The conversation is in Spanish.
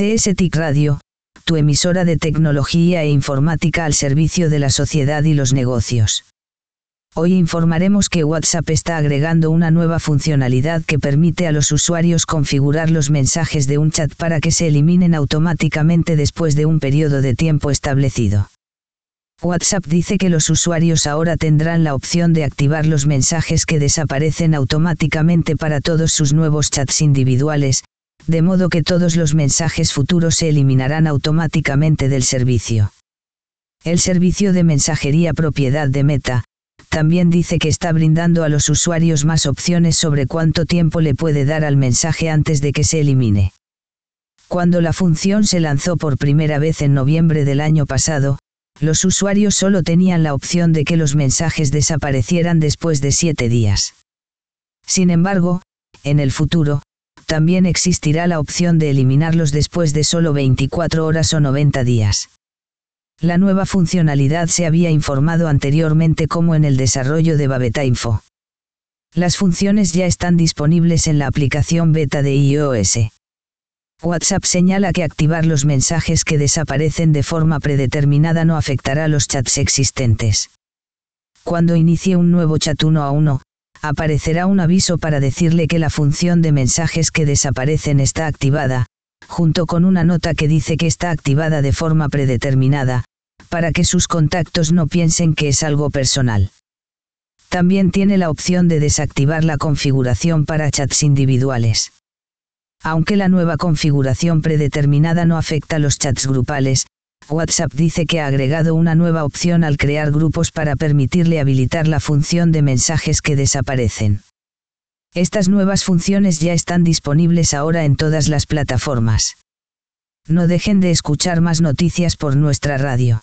CS TIC Radio, tu emisora de tecnología e informática al servicio de la sociedad y los negocios. Hoy informaremos que WhatsApp está agregando una nueva funcionalidad que permite a los usuarios configurar los mensajes de un chat para que se eliminen automáticamente después de un periodo de tiempo establecido. WhatsApp dice que los usuarios ahora tendrán la opción de activar los mensajes que desaparecen automáticamente para todos sus nuevos chats individuales, de modo que todos los mensajes futuros se eliminarán automáticamente del servicio. El servicio de mensajería propiedad de Meta, también dice que está brindando a los usuarios más opciones sobre cuánto tiempo le puede dar al mensaje antes de que se elimine. Cuando la función se lanzó por primera vez en noviembre del año pasado, los usuarios solo tenían la opción de que los mensajes desaparecieran después de siete días. Sin embargo, en el futuro, también existirá la opción de eliminarlos después de solo 24 horas o 90 días. La nueva funcionalidad se había informado anteriormente como en el desarrollo de Babeta Info. Las funciones ya están disponibles en la aplicación beta de iOS. WhatsApp señala que activar los mensajes que desaparecen de forma predeterminada no afectará a los chats existentes. Cuando inicie un nuevo chat uno a uno, aparecerá un aviso para decirle que la función de mensajes que desaparecen está activada, junto con una nota que dice que está activada de forma predeterminada, para que sus contactos no piensen que es algo personal. También tiene la opción de desactivar la configuración para chats individuales. Aunque la nueva configuración predeterminada no afecta los chats grupales, WhatsApp dice que ha agregado una nueva opción al crear grupos para permitirle habilitar la función de mensajes que desaparecen. Estas nuevas funciones ya están disponibles ahora en todas las plataformas. No dejen de escuchar más noticias por nuestra radio.